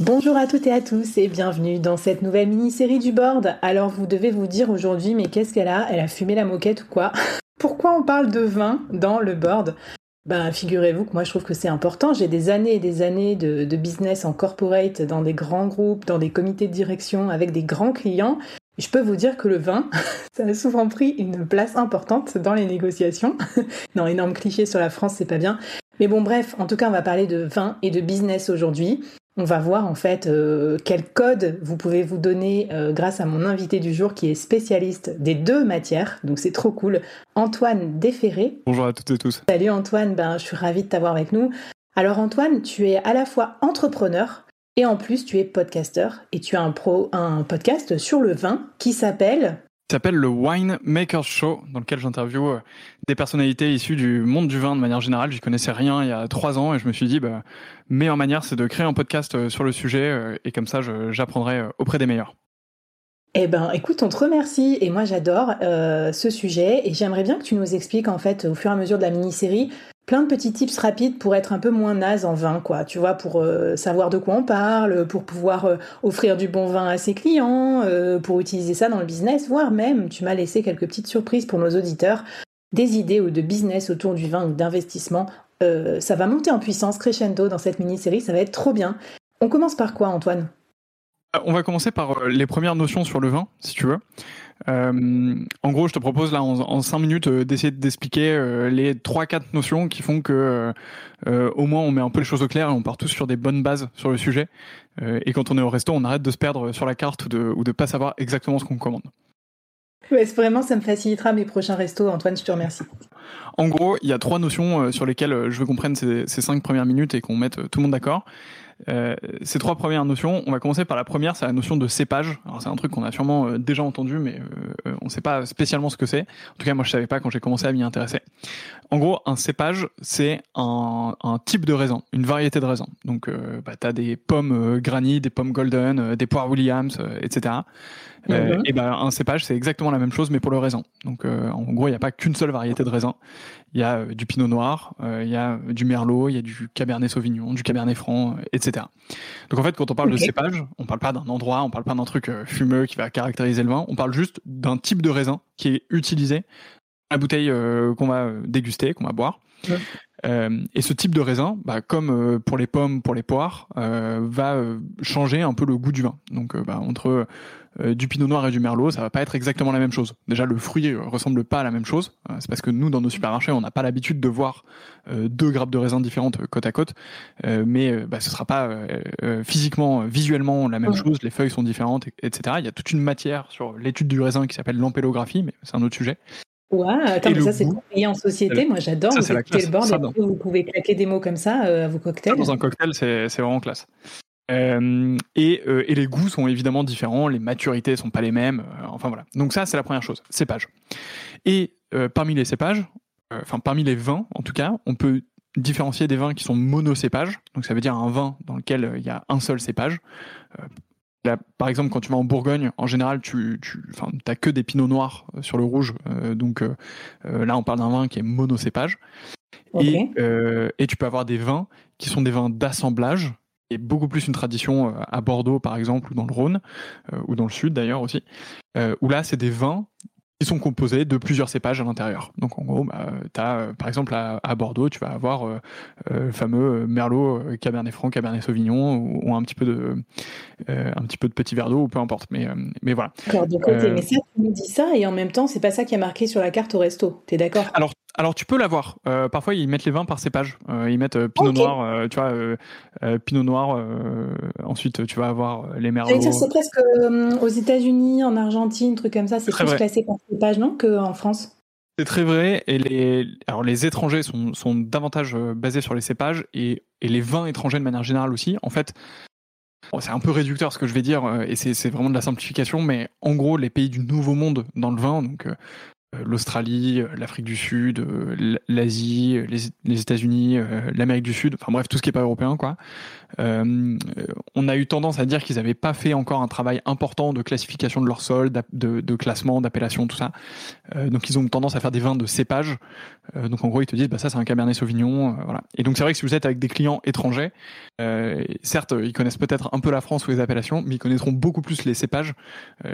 Bonjour à toutes et à tous et bienvenue dans cette nouvelle mini-série du board. Alors vous devez vous dire aujourd'hui mais qu'est-ce qu'elle a? Elle a fumé la moquette ou quoi? Pourquoi on parle de vin dans le board? Ben, figurez-vous que moi je trouve que c'est important. J'ai des années et des années de, business en corporate, dans des grands groupes, dans des comités de direction, avec des grands clients. Je peux vous dire que le vin, ça a souvent pris une place importante dans les négociations. non, énorme cliché sur la France, c'est pas bien. Mais bon, bref, en tout cas, on va parler de vin et de business aujourd'hui. On va voir en fait euh, quel code vous pouvez vous donner euh, grâce à mon invité du jour qui est spécialiste des deux matières. Donc c'est trop cool. Antoine Déféré. Bonjour à toutes et tous. Salut Antoine, ben, je suis ravie de t'avoir avec nous. Alors Antoine, tu es à la fois entrepreneur et en plus tu es podcasteur et tu as un, pro, un podcast sur le vin qui s'appelle s'appelle le Wine Makers Show, dans lequel j'interviewe euh, des personnalités issues du monde du vin de manière générale. J'y connaissais rien il y a trois ans et je me suis dit, bah, meilleure manière, c'est de créer un podcast euh, sur le sujet euh, et comme ça, j'apprendrai auprès des meilleurs. Eh ben, écoute, on te remercie et moi j'adore ce sujet et j'aimerais bien que tu nous expliques en fait au fur et à mesure de la mini-série plein de petits tips rapides pour être un peu moins naze en vin, quoi. Tu vois, pour euh, savoir de quoi on parle, pour pouvoir euh, offrir du bon vin à ses clients, euh, pour utiliser ça dans le business, voire même, tu m'as laissé quelques petites surprises pour nos auditeurs, des idées ou de business autour du vin ou d'investissement. ça va monter en puissance crescendo dans cette mini-série, ça va être trop bien. On commence par quoi, Antoine? On va commencer par les premières notions sur le vin, si tu veux. Euh, en gros, je te propose là en, 5 minutes euh, d'essayer d'expliquer euh, les 3-4 notions qui font que au moins on met un peu les choses au clair et on part tous sur des bonnes bases sur le sujet. et quand on est au resto, on arrête de se perdre sur la carte ou de, ou de pas savoir exactement ce qu'on commande. Ouais, vraiment, ça me facilitera mes prochains restos. Antoine, je te remercie. En gros, il y a trois notions sur lesquelles je veux qu'on prenne ces, ces cinq premières minutes et qu'on mette tout le monde d'accord. Euh, ces trois premières notions, on va commencer par la première, c'est la notion de cépage. Alors c'est un truc qu'on a sûrement euh, déjà entendu, mais euh, on ne sait pas spécialement ce que c'est. En tout cas, moi je savais pas quand j'ai commencé à m'y intéresser. En gros, un cépage, c'est un, un, type de raisin, une variété de raisin. Donc, bah, tu as des pommes granny, des pommes golden, des poires Williams, etc. Mhm. et ben un cépage, c'est exactement la même chose, mais pour le raisin. Donc, en gros, il n'y a pas qu'une seule variété de raisin. Il y a du pinot noir, il y a du merlot, il y a du cabernet sauvignon, du cabernet franc, etc. Donc en fait, quand on parle de cépage, on parle pas d'un endroit, on parle pas d'un truc euh, fumeux qui va caractériser le vin, on parle juste d'un type de raisin qui est utilisé. À la bouteille euh, qu'on va euh, déguster, qu'on va boire. Et ce type de raisin, bah, comme pour les pommes, pour les poires, va changer un peu le goût du vin. Donc bah, entre euh, du pinot noir et du merlot, ça va pas être exactement la même chose. Déjà, le fruit euh, ressemble pas à la même chose. Euh, c'est parce que nous, dans nos supermarchés, on n'a pas l'habitude de voir deux grappes de raisins différentes côte à côte, mais bah, ce sera pas physiquement, visuellement la même chose. Les feuilles sont différentes, etc. Il y a toute une matière sur l'étude du raisin qui s'appelle l'ampélographie, mais c'est un autre sujet. Ouais, attends, mais ça c'est conseillé en société. Moi j'adore. Vous, le bord, vous pouvez claquer des mots comme ça à vos cocktails. dans un cocktail, c'est vraiment classe. Euh, et, euh, et, les goûts sont évidemment différents, les maturités sont pas les mêmes. Euh, enfin voilà. Donc ça, c'est la première chose, cépage. Et parmi les cépages, enfin parmi les vins en tout cas, on peut différencier des vins qui sont monocépages. Donc ça veut dire un vin dans lequel il y a un seul cépage. Par exemple, quand tu vas en Bourgogne, en général, tu, tu as que des pinots noirs sur le rouge. donc là, on parle d'un vin qui est monocépage. Et, et tu peux avoir des vins qui sont des vins d'assemblage, et beaucoup plus une tradition à Bordeaux, par exemple, ou dans le Rhône, ou dans le Sud d'ailleurs aussi, où là, c'est des vins qui sont composés de plusieurs cépages à l'intérieur. Donc en gros, bah, tu as euh, par exemple à, Bordeaux, tu vas avoir euh, euh, le fameux Merlot, Cabernet Franc, Cabernet Sauvignon ou, un petit peu de un petit peu de petit verre d'eau ou peu importe. Mais mais voilà. D'accord. mais ça, tu me dis ça et en même temps, c'est pas ça qui est marqué sur la carte au resto. T'es d'accord? Alors alors tu peux l'avoir. Euh, parfois ils mettent les vins par cépage. Euh, ils mettent euh, Pinot Noir, tu vois, Pinot Noir. ensuite tu vas avoir les merlots. C'est presque aux États-Unis, en Argentine, truc comme ça. C'est plus classé par cépage, non, qu'en France? C'est très vrai. Et les alors les étrangers sont, sont davantage basés sur les cépages et, et les vins étrangers de manière générale aussi. En fait, c'est un peu réducteur ce que je vais dire, et c'est vraiment de la simplification, mais en gros, les pays du Nouveau Monde dans le vin, donc l'Australie, euh, l'Afrique du Sud, euh, l'Asie, les, États-Unis, l'Amérique du Sud, enfin bref, tout ce qui n'est pas européen, quoi. on a eu tendance à dire qu'ils n'avaient pas fait encore un travail important de classification de leur sol, de, classement, d'appellation, tout ça. donc ils ont tendance à faire des vins de cépage. donc en gros, ils te disent, bah ça c'est un Cabernet Sauvignon, voilà. Et donc c'est vrai que si vous êtes avec des clients étrangers, certes, ils connaissent peut-être un peu la France ou les appellations, mais ils connaîtront beaucoup plus les cépages.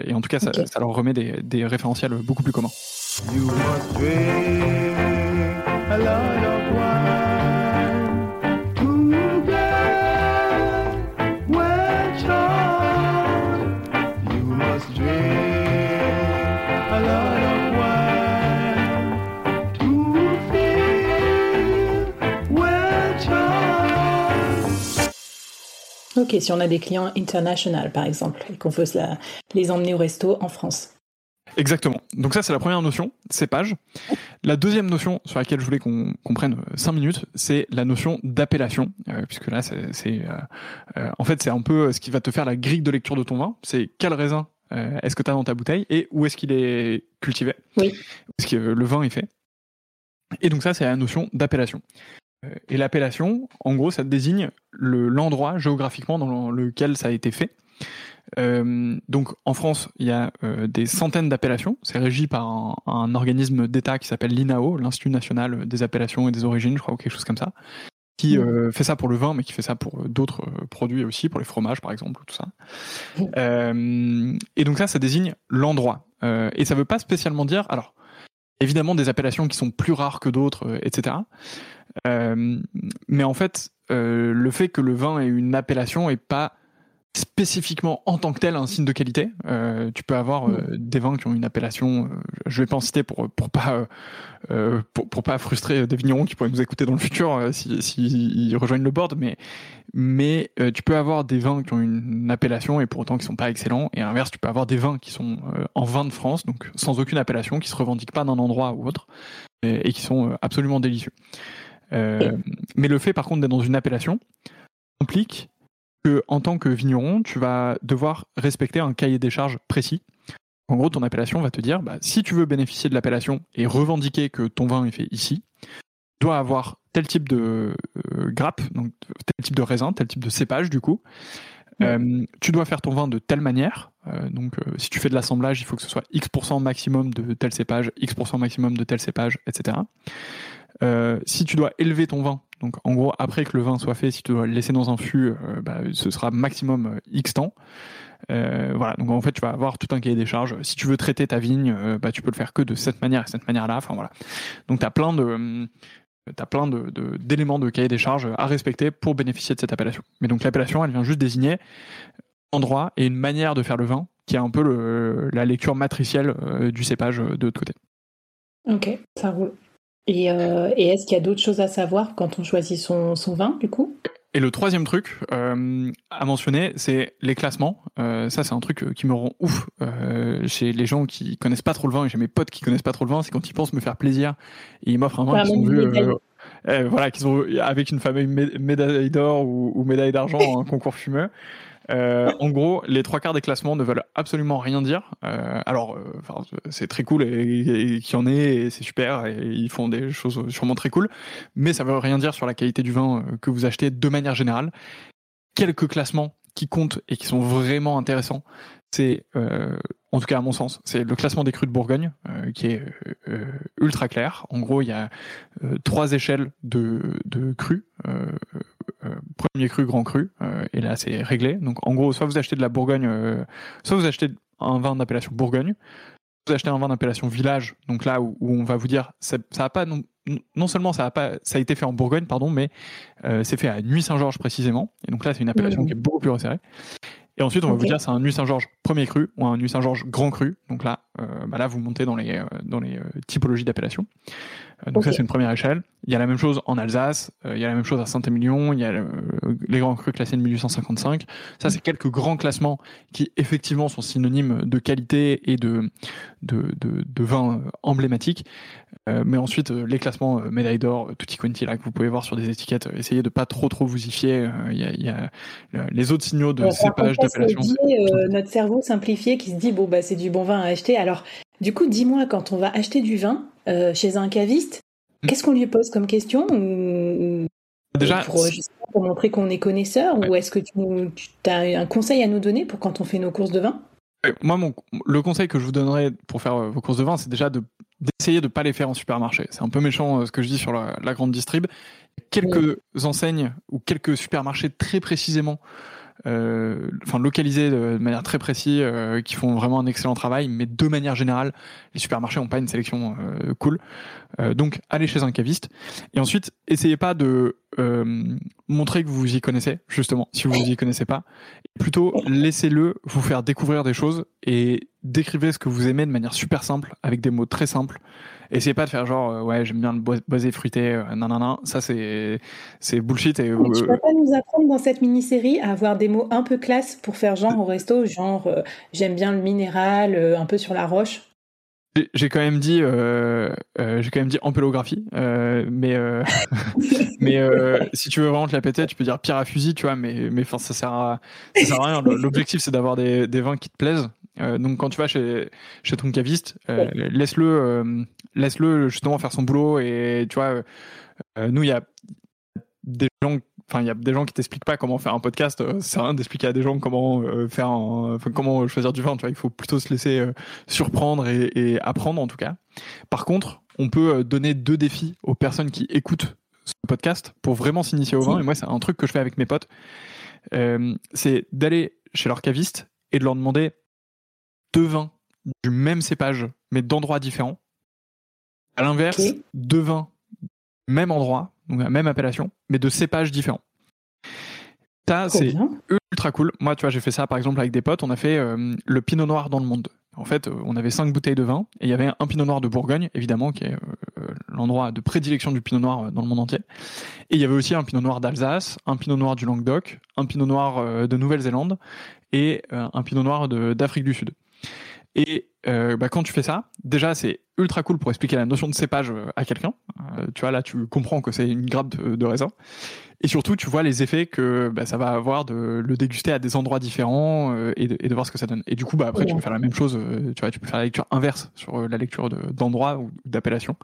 et en tout cas, ça, leur remet des, des référentiels beaucoup plus communs. You must. Ok, si on a des clients internationaux par exemple et qu'on veut les emmener au resto en France. Exactement. Donc ça, c'est la première notion, cépage. La deuxième notion sur laquelle je voulais qu'on prenne 5 minutes, c'est la notion d'appellation, euh, puisque là, c'est, euh, euh, en fait, c'est un peu ce qui va te faire la grille de lecture de ton vin. C'est quel raisin est-ce que tu as dans ta bouteille et où est-ce qu'il est cultivé, oui. est-ce que le vin est fait? Et donc ça, c'est la notion d'appellation. Et l'appellation, en gros, ça désigne l'endroit géographiquement dans lequel ça a été fait. Euh, donc en France, il y a euh, des centaines d'appellations. C'est régi par un, organisme d'État qui s'appelle l'INAO, l'Institut national des appellations et des origines, je crois, ou quelque chose comme ça, qui mmh. euh, fait ça pour le vin, mais qui fait ça pour d'autres produits aussi, pour les fromages par exemple, tout ça. Mmh. et donc ça, ça désigne l'endroit. et ça veut pas spécialement dire, alors évidemment des appellations qui sont plus rares que d'autres, etc. mais en fait, le fait que le vin ait une appellation est pas spécifiquement en tant que tel un signe de qualité. Euh, tu peux avoir euh, mm. des vins qui ont une appellation, euh, je vais pas en citer pour pour pas pour, pas frustrer des vignerons qui pourraient nous écouter dans le futur s'ils si, rejoignent le board, mais mais tu peux avoir des vins qui ont une, appellation et pour autant qui sont pas excellents. Et à l'inverse, tu peux avoir des vins qui sont en vin de France, donc sans aucune appellation, qui se revendiquent pas d'un endroit ou autre et, et qui sont absolument délicieux. mais le fait par contre d'être dans une appellation implique en tant que vigneron, tu vas devoir respecter un cahier des charges précis. En gros, ton appellation va te dire, bah, si tu veux bénéficier de l'appellation et revendiquer que ton vin est fait ici, tu dois avoir tel type de euh, grappe, donc tel type de raisin, tel type de cépage du coup. Euh, tu dois faire ton vin de telle manière. Euh, donc, si tu fais de l'assemblage, il faut que ce soit X% maximum de tel cépage, X% maximum de tel cépage, etc. si tu dois élever ton vin, donc en gros, après que le vin soit fait, si tu dois le laisser dans un fût, euh, bah, ce sera maximum euh, X temps. Euh, voilà, donc en fait, tu vas avoir tout un cahier des charges. Si tu veux traiter ta vigne, bah, tu peux le faire que de cette manière et cette manière-là. Enfin voilà. Donc tu as plein de as plein de, d'éléments de, cahier des charges à respecter pour bénéficier de cette appellation. Mais donc l'appellation, elle vient juste désigner endroit et une manière de faire le vin qui est un peu la lecture matricielle du cépage de l'autre côté. Ok, ça roule. Euh, et, est-ce qu'il y a d'autres choses à savoir quand on choisit son, vin, du coup? Et le troisième truc euh, à mentionner, c'est les classements. Euh, ça, c'est un truc qui me rend ouf chez les gens qui connaissent pas trop le vin et chez mes potes qui connaissent pas trop le vin, c'est quand ils pensent me faire plaisir et ils m'offrent un vin qu'ils ont vu, voilà, qu'ils ont avec une fameuse médaille d'or ou, ou médaille d'argent, un concours fumeux. Euh, en gros, les trois quarts des classements ne veulent absolument rien dire. Euh, alors, euh, c'est très cool et, qu'il y en ait, c'est super, et ils font des choses sûrement très cool, mais ça veut rien dire sur la qualité du vin que vous achetez de manière générale. Quelques classements qui comptent et qui sont vraiment intéressants, c'est, en tout cas à mon sens, c'est le classement des crus de Bourgogne, qui est ultra clair. En gros, il y a trois échelles de, de crus. Premier cru, grand cru, et là c'est réglé. Donc en gros, soit vous achetez de la Bourgogne, soit vous achetez un vin d'appellation Bourgogne, vous achetez un vin d'appellation village, donc là où, on va vous dire ça, ça a pas non, non seulement ça a pas ça a été fait en Bourgogne pardon, mais c'est fait à Nuit Saint-Georges précisément, et donc là c'est une appellation mmh. qui est beaucoup plus resserrée. Et ensuite, on va vous dire c'est un Nuit Saint-Georges premier cru ou un Nuit Saint-Georges grand cru. Donc là, euh, bah là, vous montez dans les, euh, dans les euh, typologies d'appellation. Donc ça, c'est une première échelle. Il y a la même chose en Alsace, il y a la même chose à Saint-Émilion, il y a les grands crus classés de 1855. Ça, c'est quelques grands classements qui, effectivement, sont synonymes de qualité et de, de, de, de vin emblématique. mais ensuite, les classements médaille d'or, tutti quanti, là, que vous pouvez voir sur des étiquettes, essayez de pas trop trop vous y fier. Il y a, il y a les autres signaux de cépage, d'appellation. notre cerveau simplifié qui se dit, bon, bah, c'est du bon vin à acheter. Alors, du coup, dis-moi, quand on va acheter du vin euh, chez un caviste, hmm. qu'est-ce qu'on lui pose comme question ou, Déjà, pour, montrer qu'on est connaisseur, ou est-ce que tu, as un conseil à nous donner pour quand on fait nos courses de vin? Moi, mon, le conseil que je vous donnerais pour faire euh, vos courses de vin, c'est déjà d'essayer de ne pas les faire en supermarché. C'est un peu méchant euh, ce que je dis sur la, grande distrib. Quelques enseignes ou quelques supermarchés très précisément euh, enfin localisés de manière très précise, euh, qui font vraiment un excellent travail, mais de manière générale, les supermarchés n'ont pas une sélection euh, cool. donc allez chez un caviste et ensuite essayez pas de montrer que vous vous y connaissez, justement, si vous vous y connaissez pas. Plutôt laissez-le vous faire découvrir des choses et décrivez ce que vous aimez de manière super simple, avec des mots très simples. Essayez pas de faire genre euh, ouais j'aime bien le boisé fruité, euh, nanana. Ça c'est c'est bullshit. Et, tu peux pas nous apprendre dans cette mini-série à avoir des mots un peu classe pour faire genre au resto, genre euh, j'aime bien le minéral, un peu sur la roche? J'ai quand même dit, j'ai quand même dit ampélographie, mais mais si tu veux vraiment te la péter, tu peux dire pierre à fusil, tu vois, mais mais enfin ça sert à ça sert à rien. L'objectif c'est d'avoir des, des vins qui te plaisent euh, donc quand tu vas chez, chez ton caviste, euh, laisse-le euh, laisse-le justement faire son boulot et tu vois, nous il y a des gens enfin il y a des gens qui t'expliquent pas comment faire un podcast c'est rien d'expliquer à des gens comment faire comment choisir du vin tu vois. Il faut plutôt se laisser surprendre et, et, apprendre en tout cas. Par contre on peut donner deux défis aux personnes qui écoutent ce podcast pour vraiment s'initier au vin. Et moi c'est un truc que je fais avec mes potes. C'est d'aller chez leur caviste et de leur demander deux vins du même cépage, mais d'endroits différents. À l'inverse, deux vins du même endroit, donc la même appellation, mais de cépages différents. Ça, c'est ultra cool. Moi, tu vois, j'ai fait ça par exemple avec des potes. On a fait euh, le pinot noir dans le monde. En fait, euh, on avait cinq bouteilles de vin et il y avait un pinot noir de Bourgogne, évidemment, qui est euh, l'endroit de prédilection du pinot noir dans le monde entier. Et il y avait aussi un pinot noir d'Alsace, un pinot noir du Languedoc, un pinot noir de Nouvelle-Zélande et un pinot noir d'Afrique du Sud. Et euh, bah, quand tu fais ça, déjà c'est ultra cool pour expliquer la notion de cépage euh, à quelqu'un. Euh, tu vois là, tu comprends que c'est une grappe de, raisin. Et surtout, tu vois les effets que bah, ça va avoir de le déguster à des endroits différents et, de, voir ce que ça donne. Et du coup, bah, après, tu peux faire la même chose. tu vois, tu peux faire la lecture inverse sur la lecture d'endroits ou d'appellation.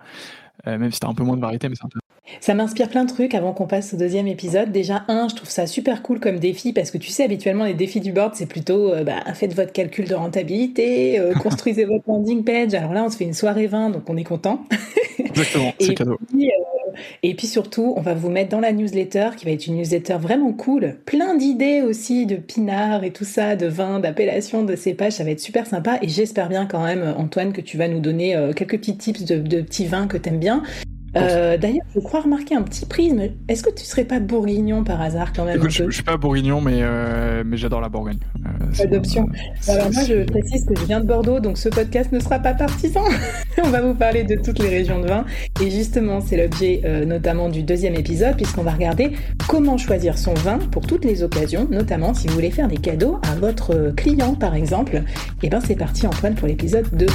même si tu as un peu moins de variété, mais c'est. Ça m'inspire plein de trucs avant qu'on passe au deuxième épisode. Déjà, un, je trouve ça super cool comme défi parce que tu sais, habituellement, les défis du board, c'est plutôt euh, bah, faites votre calcul de rentabilité, euh, construisez votre landing page. Alors là, on se fait une soirée 20, donc on est content. Exactement, c'est cadeau. Puis, euh, et puis surtout, on va vous mettre dans la newsletter qui va être une newsletter vraiment cool. Plein d'idées aussi de pinard et tout ça, de vin, d'appellation, de cépage. Ça va être super sympa et j'espère bien quand même, Antoine, que tu vas nous donner quelques petits tips de, de petits vins que t'aimes bien. Euh, d'ailleurs, je crois remarquer un petit prisme. Est-ce que tu serais pas bourguignon par hasard quand même je, suis pas bourguignon, mais, euh, mais j'adore la Bourgogne. Euh, Adoption. Alors moi, je précise que je viens de Bordeaux, donc ce podcast ne sera pas partisan. On va vous parler de toutes les régions de vin. Et justement, c'est l'objet notamment du deuxième épisode, puisqu'on va regarder comment choisir son vin pour toutes les occasions, notamment si vous voulez faire des cadeaux à votre client, par exemple. Et eh ben c'est parti, Antoine, pour l'épisode 2.